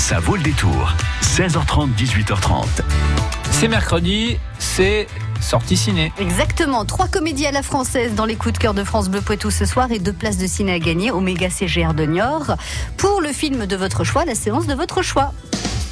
Ça vaut le détour. 16h30, 18h30. C'est mercredi, c'est sortie ciné. Exactement, trois comédies à la française dans les coups de cœur de France Bleu Poitou ce soir et deux places de ciné à gagner au méga CGR de Niort pour le film de votre choix, la séance de votre choix.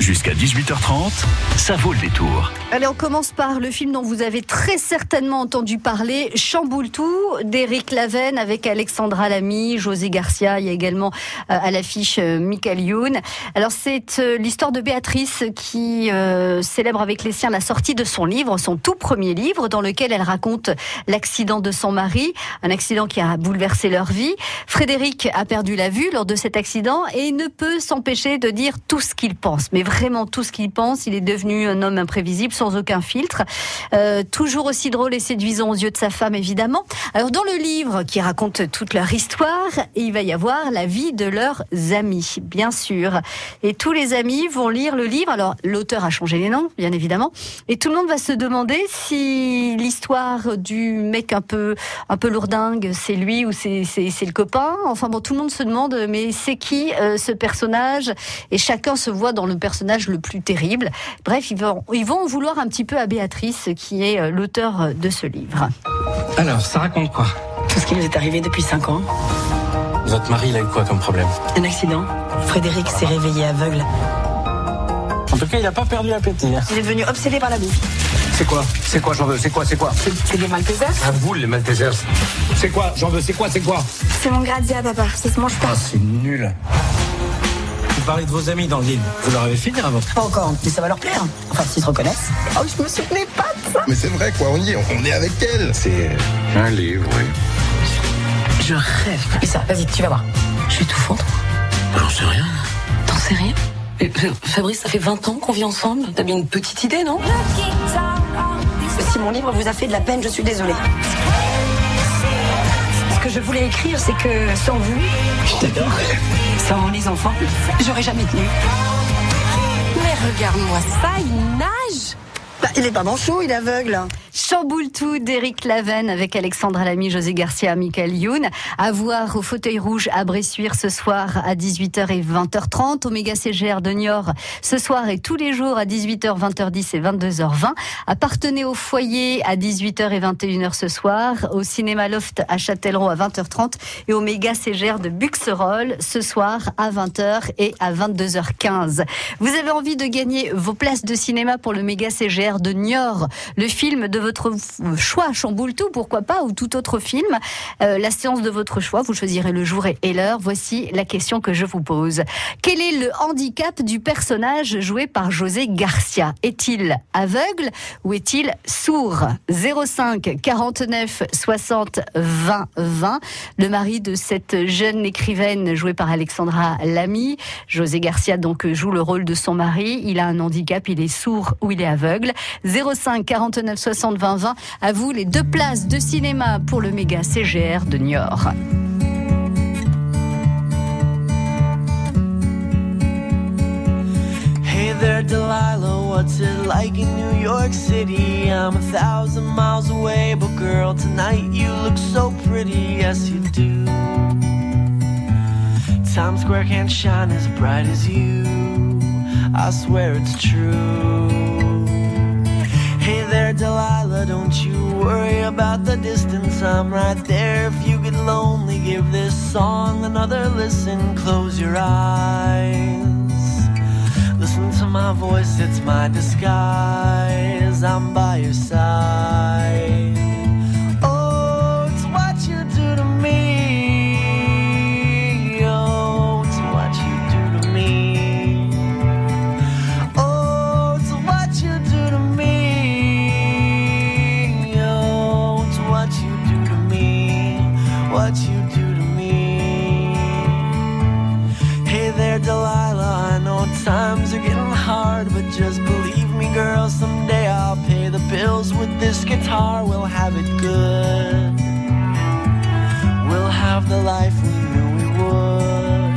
Jusqu'à 18h30, ça vaut le détour. Allez, on commence par le film dont vous avez très certainement entendu parler, Chamboule tout, d'Éric Lavenne avec Alexandra Lamy, José Garcia. Il y a également euh, à l'affiche euh, Michael Youn. Alors, c'est euh, l'histoire de Béatrice qui célèbre avec les siens la sortie de son livre, son tout premier livre, dans lequel elle raconte l'accident de son mari, un accident qui a bouleversé leur vie. Frédéric a perdu la vue lors de cet accident et ne peut s'empêcher de dire tout ce qu'il pense. Mais vraiment tout ce qu'il pense. Il est devenu un homme imprévisible, sans aucun filtre. Euh, toujours aussi drôle et séduisant aux yeux de sa femme, évidemment. Alors, dans le livre qui raconte toute leur histoire, il va y avoir la vie de leurs amis, bien sûr. Et tous les amis vont lire le livre. Alors, l'auteur a changé les noms, bien évidemment. Et tout le monde va se demander si l'histoire du mec un peu, un peu lourdingue, c'est lui ou c'est, le copain. Enfin bon, tout le monde se demande, mais c'est qui euh, ce personnage? Et chacun se voit dans le personnage personnage le plus terrible. Bref, ils vont, ils vont vouloir un petit peu à Béatrice, qui est euh, l'auteur de ce livre. Alors, ça raconte quoi? Tout ce qui nous est arrivé depuis 5 ans. Votre mari, il a eu quoi comme problème? Un accident. Frédéric s'est réveillé aveugle. En tout cas, il n'a pas perdu l'appétit. Hein. Il est devenu obsédé par la bouffe. C'est quoi? C'est quoi, j'en veux? C'est quoi C'est quoi? C'est des Maltesers Un boule, les Maltesers. C'est quoi J'en veux? C'est quoi C'est quoi? C'est mon grazia, papa. Ça se mange pas. Ah, c'est nul parlez de vos amis dans le livre. Vous leur avez fait dire avant Pas encore, mais ça va leur plaire. Enfin, s'ils se reconnaissent. Oh, je me souvenais pas de ça. Mais c'est vrai, quoi, on y est, on est avec elle. C'est un livre, oui. Je rêve. Et ça, vas-y, tu vas voir. Je suis tout fondre. J'en sais rien. T'en sais rien Fabrice, ça fait 20 ans qu'on vit ensemble. T'as bien une petite idée, non Si mon livre vous a fait de la peine, je suis désolée. Ce que je voulais écrire, c'est que sans vous, je t'adore. Sans les enfants, j'aurais jamais tenu. Mais regarde-moi ça, il nage bah, il est pas manchot, il est aveugle. Chamboule tout d'Éric Lavenne avec Alexandra Lamy, José Garcia, Michael Youn. À voir au fauteuil rouge à Bressuire ce soir à 18h et 20h30. Au méga CGR de Niort ce soir et tous les jours à 18h, 20h10 et 22h20. Appartenez au foyer à 18h et 21h ce soir. Au cinéma Loft à Châtellerault à 20h30 et au méga CGR de Buxerolles ce soir à 20h et à 22h15. Vous avez envie de gagner vos places de cinéma pour le méga CGR de Niort, le film de votre choix, chamboule tout, pourquoi pas, ou tout autre film. Euh, la séance de votre choix, vous choisirez le jour et l'heure. Voici la question que je vous pose. Quel est le handicap du personnage joué par José Garcia Est-il aveugle ou est-il sourd? 05 49 60 20 20. Le mari de cette jeune écrivaine jouée par Alexandra Lamy. José Garcia donc joue le rôle de son mari. Il a un handicap, il est sourd ou il est aveugle. 05 49 60 20 20. À vous les deux places de cinéma pour le méga CGR de Niort. Hey there, Delilah, what's it like in New York City? I'm a thousand miles away, but girl, tonight you look so pretty, yes you do. Times Square can't shine as bright as you, I swear it's true. Hey there, Delilah, don't you worry about the distance. I'm right there. If you get lonely, give this song another listen. Close your eyes. Listen to my voice, it's my disguise. I'm by your side. Guitar, we'll have it good. We'll have the life we knew we would.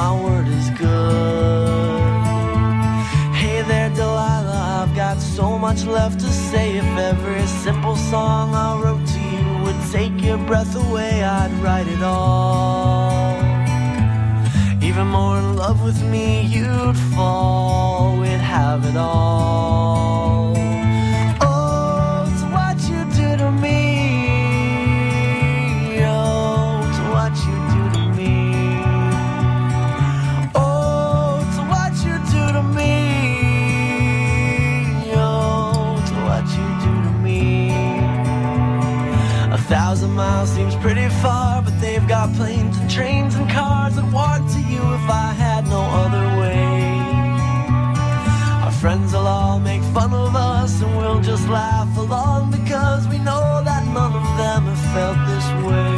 My word is good. Hey there, Delilah, I've got so much left to say. If every simple song I wrote to you would take your breath away, I'd write it all. even more in love with me, you'd fall. Have it all. Friends will all make fun of us and we'll just laugh along because we know that none of them have felt this way.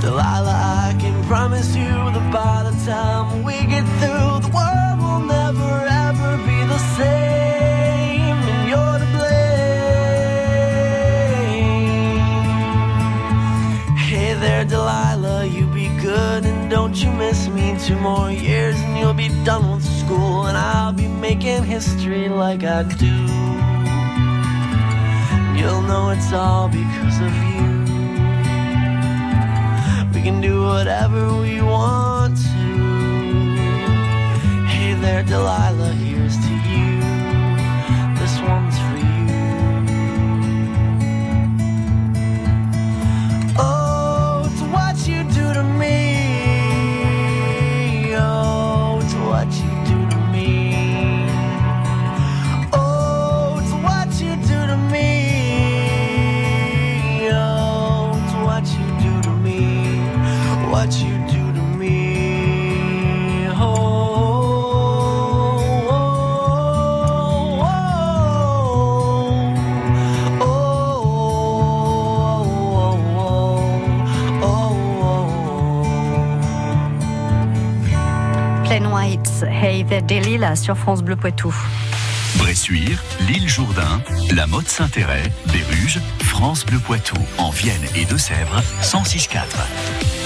Delilah, I can promise you that by the time we get through, the world will never ever be the same, and you're to blame. Hey there, Delilah, you be good and don't you miss me. Two more years and you'll be school, and I'll be making history like I do. You'll know it's all because of you. We can do whatever we want to. Hey there, Delilah, sur France Bleu Poitou. Bressuire, l'île Jourdain, la Motte Saint-Héret, Béruges, France Bleu Poitou, en Vienne et Deux-Sèvres, 106.4.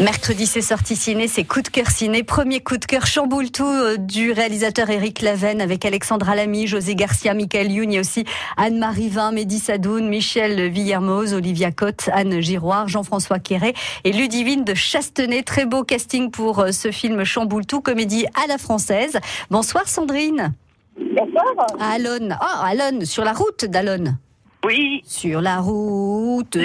Mercredi, c'est sorti ciné, c'est coup de cœur ciné. Premier coup de cœur chamboule tout euh, du réalisateur Éric Laven avec Alexandra Lamy, José Garcia, Michael Youn. A aussi Anne-Marie Vin, Mehdi Sadoun, Michel Villermoz, Olivia Cotte, Anne Giroir, Jean-François Quéret et Ludivine de Chastenay. Très beau casting pour euh, ce film chamboule tout, comédie à la française. Bonsoir Sandrine. Bonsoir. Alon. Oh, Alon, sur la route d'Alon. Oui. Sur la route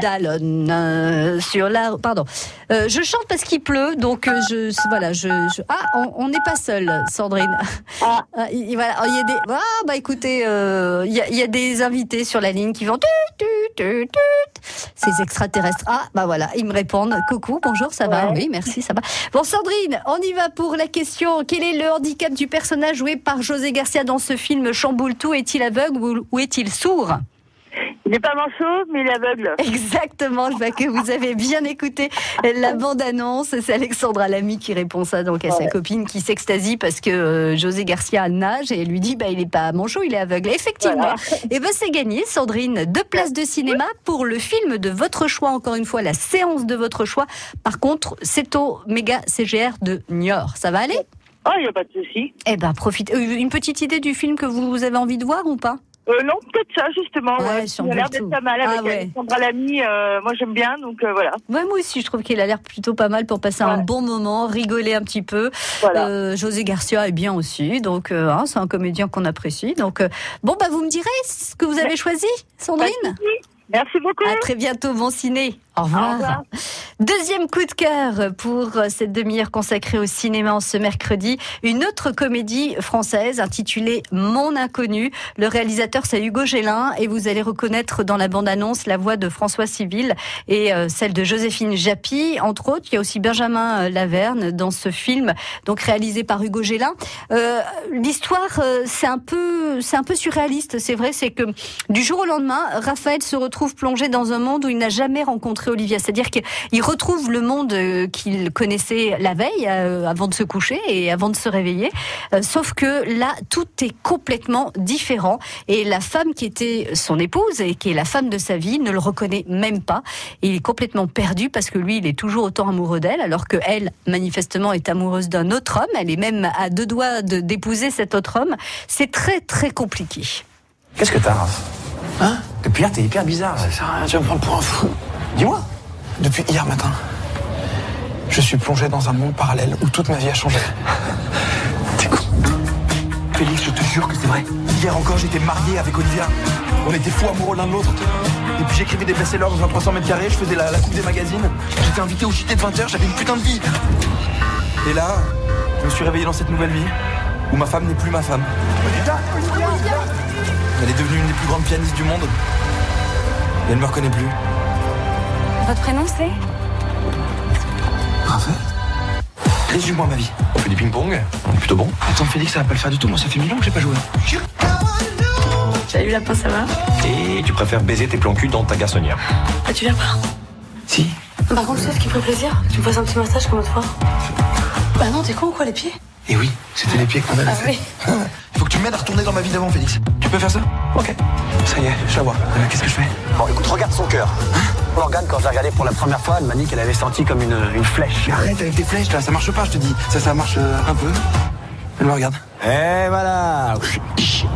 d'Alon, sur la, pardon. Euh, je chante parce qu'il pleut, donc euh, je, voilà, je, je- ah, on n'est pas seul, Sandrine. Ah. Ah, il, il- voilà, il y a des, ah, bah écoutez, euh, il y, a, il y a des invités sur la ligne qui vont, tut, tut, tut, tut. ces extraterrestres. Ah, bah voilà, ils me répondent. Coucou, bonjour, ça va? Ouais. Oui, merci, ça va. Bon, Sandrine, on y va pour la question. Quel est le handicap du personnage joué par José Garcia dans ce film Chamboule tout Est-il aveugle ou est-il sourd? Il n'est pas manchot, mais il est aveugle. Exactement, je vois que vous avez bien écouté la bande-annonce. C'est Alexandra Lamy qui répond ça donc à sa copine qui s'extasie parce que euh, José Garcia nage et lui dit bah il est pas manchot, il est aveugle. Effectivement. Voilà. Et ben c'est gagné, Sandrine. Deux places de cinéma pour le film de votre choix. Encore une fois, la séance de votre choix. Par contre, c'est au méga CGR de Niort. Ça va aller? Oh, il n'y a pas de souci. Eh ben profite. euh, Une petite idée du film que vous avez envie de voir ou pas? Euh, non, peut-être ça, justement. Ouais, Ouais, il a l'air d'être pas mal Ah avec ouais. Alexandra Lamy. euh, moi, j'aime bien, donc euh, voilà. Ouais, moi aussi, je trouve qu'il a l'air plutôt pas mal pour passer un Ouais. bon moment, rigoler un petit peu. Voilà. Euh, José Garcia est bien aussi, donc euh, hein, c'est un comédien qu'on apprécie. Donc euh, bon, bah vous me direz ce que vous avez choisi, Sandrine. Merci beaucoup. À très bientôt, bon ciné. Au revoir. Au revoir. Deuxième coup de cœur pour cette demi-heure consacrée au cinéma en ce mercredi. Une autre comédie française intitulée Mon Inconnu. Le réalisateur, c'est Hugo Gélin et vous allez reconnaître dans la bande-annonce la voix de François Civil et euh, celle de Joséphine Japy. Entre autres, il y a aussi Benjamin euh, Laverne dans ce film, donc réalisé par Hugo Gélin. Euh, L'histoire, c'est un peu, c'est un peu surréaliste. C'est vrai, c'est que du jour au lendemain, Raphaël se retrouve plongé dans un monde où il n'a jamais rencontré Olivia. C'est-à-dire qu'il retrouve le monde euh, qu'il connaissait la veille, euh, avant de se coucher et avant de se réveiller. Euh, Sauf que là, tout est complètement différent. Et la femme qui était son épouse et qui est la femme de sa vie ne le reconnaît même pas. Et il est complètement perdu parce que lui, il est toujours autant amoureux d'elle, alors que elle, manifestement, est amoureuse d'un autre homme. Elle est même à deux doigts de- d'épouser cet autre homme. C'est très, très compliqué. Qu'est-ce que t'as, Hein? Depuis hier, t'es hyper bizarre. Ça sert à rien, tu vas me prendre pour un fou. Dis-moi. Depuis hier matin, Je suis plongé dans un monde parallèle où toute ma vie a changé. T'es con. Félix, je te jure que c'est vrai. Hier encore, j'étais marié avec Olivia. On était fous amoureux l'un de l'autre. Et puis j'écrivais des best-sellers dans un 300 mètres carrés, je faisais la, la coupe des magazines. J'étais invité au JT de 20h, j'avais une putain de vie. Et là, je me suis réveillé dans cette nouvelle vie où ma femme n'est plus ma femme. Elle est devenue une des plus grandes pianistes du monde. Et elle me reconnaît plus. Votre prénom c'est Raphaël Résume-moi ma vie. On fait du ping-pong, on est plutôt bon. Attends, Félix, ça va pas le faire du tout. Moi, ça fait mille ans que j'ai pas joué. Salut lapin, ça va Et tu préfères baiser tes plans cul dans ta garçonnière. Ah, tu viens pas Si. Par contre, tu sais ce qui ferait plaisir Tu me fasses un petit massage comme l'autre fois Bah non, t'es con ou quoi, les pieds? Et oui, c'était les pieds qu'on avait Ah fait. oui. Il faut que tu m'aides à retourner dans ma vie d'avant, Félix. Tu peux faire ça? Ok. Ça y est, je la vois. Euh, Qu'est-ce que je fais? Bon, écoute, regarde son cœur. L'organe, quand je l'ai regardé pour la première fois, elle m'a dit qu'elle avait senti comme une, une flèche. Mais arrête avec tes flèches là, ça marche pas, je te dis. Ça, ça marche euh, un peu. Elle me regarde. Et voilà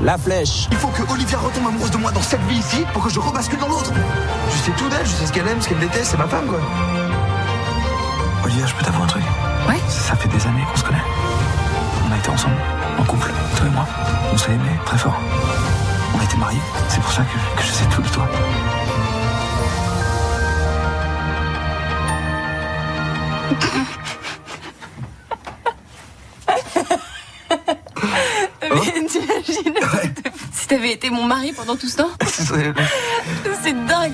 La flèche Il faut que Olivia retombe amoureuse de moi dans cette vie ici pour que je rebascule dans l'autre. Je sais tout d'elle, je sais ce qu'elle aime, ce qu'elle déteste, c'est ma femme quoi. Olivia, je peux t'avouer un truc Ouais. Ça fait des années qu'on se connaît. On a été ensemble, en couple, toi et moi. On s'est aimés très fort. On a été mariés. C'est pour ça que, que je sais tout de toi. Mais t'imagines si t'avais été mon mari pendant tout ce temps C'est- C'est dingue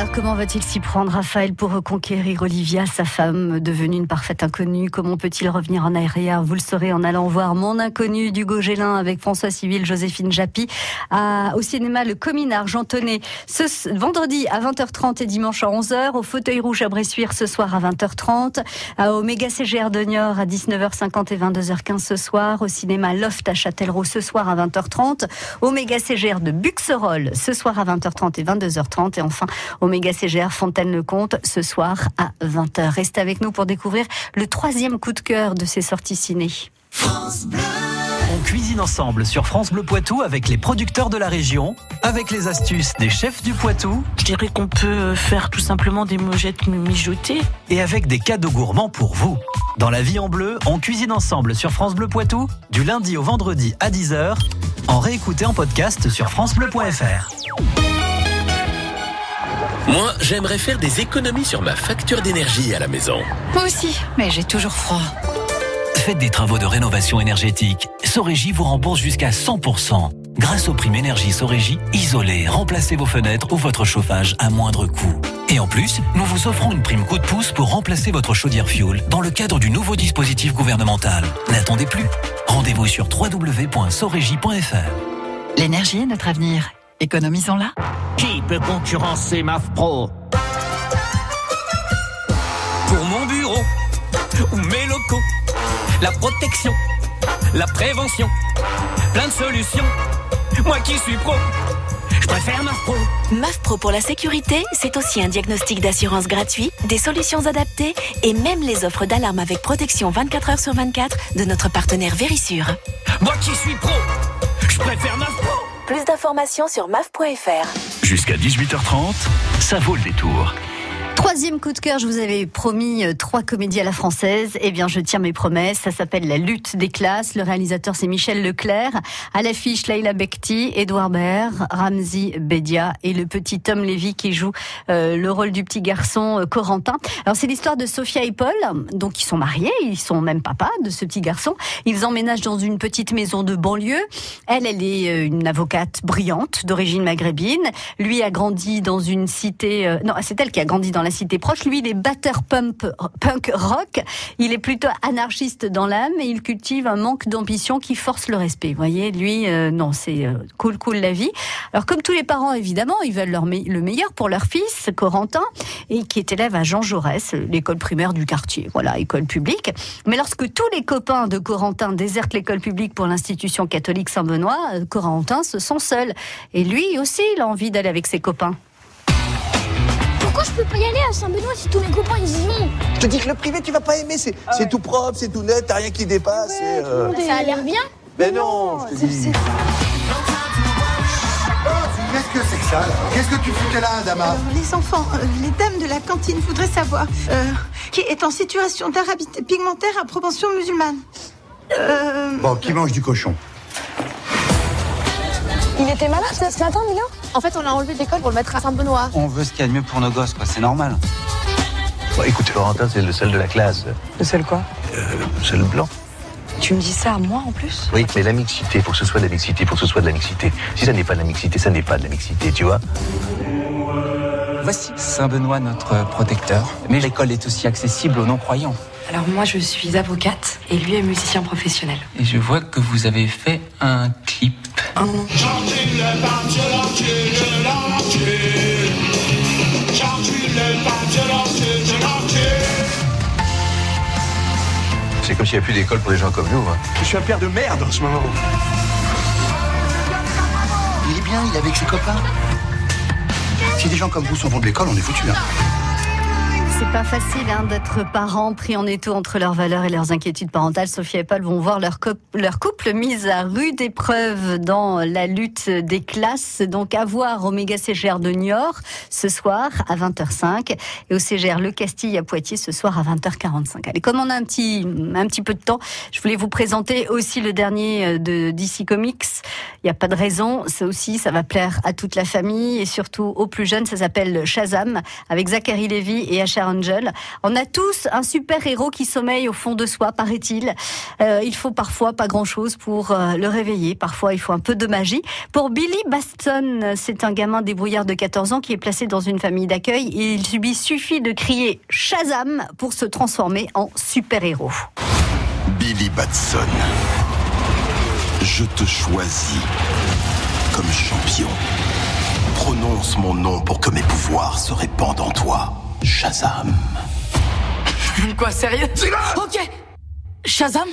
Alors, comment va-t-il s'y prendre, Raphaël, pour reconquérir Olivia, sa femme, devenue une parfaite inconnue? Comment peut-il revenir en arrière? Vous le saurez en allant voir Mon inconnu d'Hugo Gélin avec François Civil, Joséphine Japy, au cinéma Le Comine Argentonné, ce ce vendredi à 20h30 et dimanche à 11h, au Fauteuil Rouge à Bressuire ce soir à 20h30, à- au Méga CGR de Niort à 19h50 et 22h15 ce soir, au cinéma Loft à Châtellerault ce soir à 20h30, au Méga CGR de Buxerolles ce soir à 20h30 et 22h30 et enfin Méga CGR Fontaine-le-Comte ce soir à 20h. Restez avec nous pour découvrir le troisième coup de cœur de ces sorties ciné. On cuisine ensemble sur France Bleu Poitou avec les producteurs de la région, avec les astuces des chefs du Poitou Je dirais qu'on peut faire tout simplement des mojettes mijotées. et avec des cadeaux gourmands pour vous. Dans la vie en bleu, on cuisine ensemble sur France Bleu Poitou du lundi au vendredi à 10h, en réécouté en podcast sur francebleu.fr. Moi, j'aimerais faire des économies sur ma facture d'énergie à la maison. Moi aussi, mais j'ai toujours froid. Faites des travaux de rénovation énergétique. Sorégie vous rembourse jusqu'à 100%. Grâce aux primes énergie Sorégie, isolez, remplacez vos fenêtres ou votre chauffage à moindre coût. Et en plus, nous vous offrons une prime coup de pouce pour remplacer votre chaudière fuel dans le cadre du nouveau dispositif gouvernemental. N'attendez plus. Rendez-vous sur www.sorégie.fr. L'énergie est notre avenir. Économisons-la. Qui peut concurrencer MAF Pro Pour mon bureau ou mes locaux, la protection, la prévention, plein de solutions. Moi qui suis pro, je préfère MAF Pro. MAF Pro pour la sécurité, c'est aussi un diagnostic d'assurance gratuit, des solutions adaptées et même les offres d'alarme avec protection 24 heures sur 24 de notre partenaire Vérissure. Moi qui suis pro, je préfère MAF Pro. Plus d'informations sur maf.fr. Jusqu'à 18h30, ça vaut le détour. Troisième coup de cœur, je vous avais promis euh, trois comédies à la française. Eh bien, je tiens mes promesses. Ça s'appelle La lutte des classes. Le réalisateur, c'est Michel Leclerc. À l'affiche, Leila Bekti, Edouard Baird, Ramzi Bedia et le petit Tom Lévy qui joue euh, le rôle du petit garçon euh, Corentin. Alors, c'est l'histoire de Sophia et Paul. Donc, ils sont mariés. Ils sont même papa de ce petit garçon. Ils emménagent dans une petite maison de banlieue. Elle, elle est une avocate brillante d'origine maghrébine. Lui a grandi dans une cité. non, c'est elle qui a grandi dans la cité proche. Lui, il est batteur pump, punk rock. Il est plutôt anarchiste dans l'âme et il cultive un manque d'ambition qui force le respect. Vous voyez, lui, euh, non, c'est euh, cool, cool la vie. Alors, comme tous les parents, évidemment, ils veulent le meilleur pour leur fils, Corentin, et qui est élève à Jean Jaurès, l'école primaire du quartier. Voilà, école publique. Mais lorsque tous les copains de Corentin désertent l'école publique pour l'institution catholique Saint-Benoît, euh, Corentin se sent seul. Et lui aussi, il a envie d'aller avec ses copains. Pourquoi je peux pas y aller à Saint-Benoît si tous mes copains ils y vont Je te dis que le privé, tu vas pas aimer. C'est c'est tout propre, c'est tout net, t'as rien qui dépasse. euh, Ça a l'air bien Mais non, je te dis. Qu'est-ce que c'est que ça là Qu'est-ce que tu foutais là, Adama Alors, les enfants, euh, les dames de la cantine voudraient savoir, euh, qui est en situation d'arabité pigmentaire à propension musulmane. Euh... Bon, qui mange du cochon? Il était malade ce matin, Milo En fait, on l'a enlevé de l'école pour le mettre à Saint-Benoît. On veut ce qu'il y a de mieux pour nos gosses, quoi. C'est normal. Bon, écoutez, Florentin, c'est le seul de la classe. Le seul quoi Euh, le seul blanc. Tu me dis ça à moi en plus Oui, mais la mixité, pour que ce soit de la mixité, pour que ce soit de la mixité. Si ça n'est pas de la mixité, ça n'est pas de la mixité, tu vois Voici Saint-Benoît, notre protecteur. Mais l'école est aussi accessible aux non-croyants. Alors moi je suis avocate et lui est musicien professionnel. Et je vois que vous avez fait un clip. Un. C'est comme s'il n'y a plus d'école pour des gens comme nous. hein. Je suis un père de merde en ce moment. Il est bien, il est avec ses copains. Si des gens comme vous s'en vont de l'école, on est foutus. Hein. C'est pas facile hein, d'être parents pris en étau entre leurs valeurs et leurs inquiétudes parentales. Sophie et Paul vont voir leur, leur couple mis à rude épreuve dans la lutte des classes. Donc à voir au méga CGR de Niort ce soir à 20h05 et au CGR Le Castille à Poitiers ce soir à 20h45. Allez, comme on a un petit, un petit peu de temps, je voulais vous présenter aussi le dernier euh, de DC Comics. Il n'y a pas de raison, ça aussi, ça va plaire à toute la famille et surtout aux plus jeunes. Ça s'appelle Shazam avec Zachary Levy et Asher Angel. On a tous un super héros qui sommeille au fond de soi, paraît-il. Euh, il faut parfois pas grand-chose pour euh, le réveiller. Parfois, il faut un peu de magie. Pour Billy Baston, c'est un gamin débrouillard de 14 ans qui est placé dans une famille d'accueil il lui suffit de crier Shazam pour se transformer en super-héros. Billy Batson. Je te choisis comme champion. Prononce mon nom pour que mes pouvoirs se répandent en toi. Shazam. Quoi, sérieux Ok. Shazam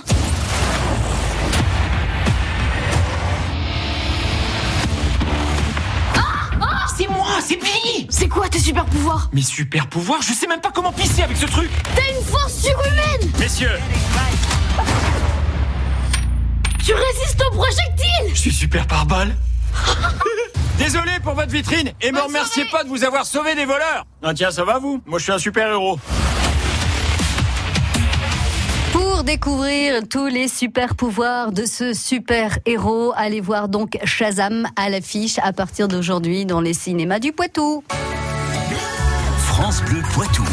C'est moi, c'est Billy. C'est quoi tes super pouvoirs Mes super pouvoirs, je sais même pas comment pisser avec ce truc. T'as une force surhumaine. Messieurs, Tu résistes aux projectiles je suis super par balle Désolé pour votre vitrine et me remerciez pas de vous avoir sauvé des voleurs Ah tiens, ça va vous Moi je suis un super héros Pour découvrir tous les super pouvoirs de ce super héros, allez voir donc Shazam à l'affiche à partir d'aujourd'hui dans les cinémas du Poitou. France Bleu Poitou.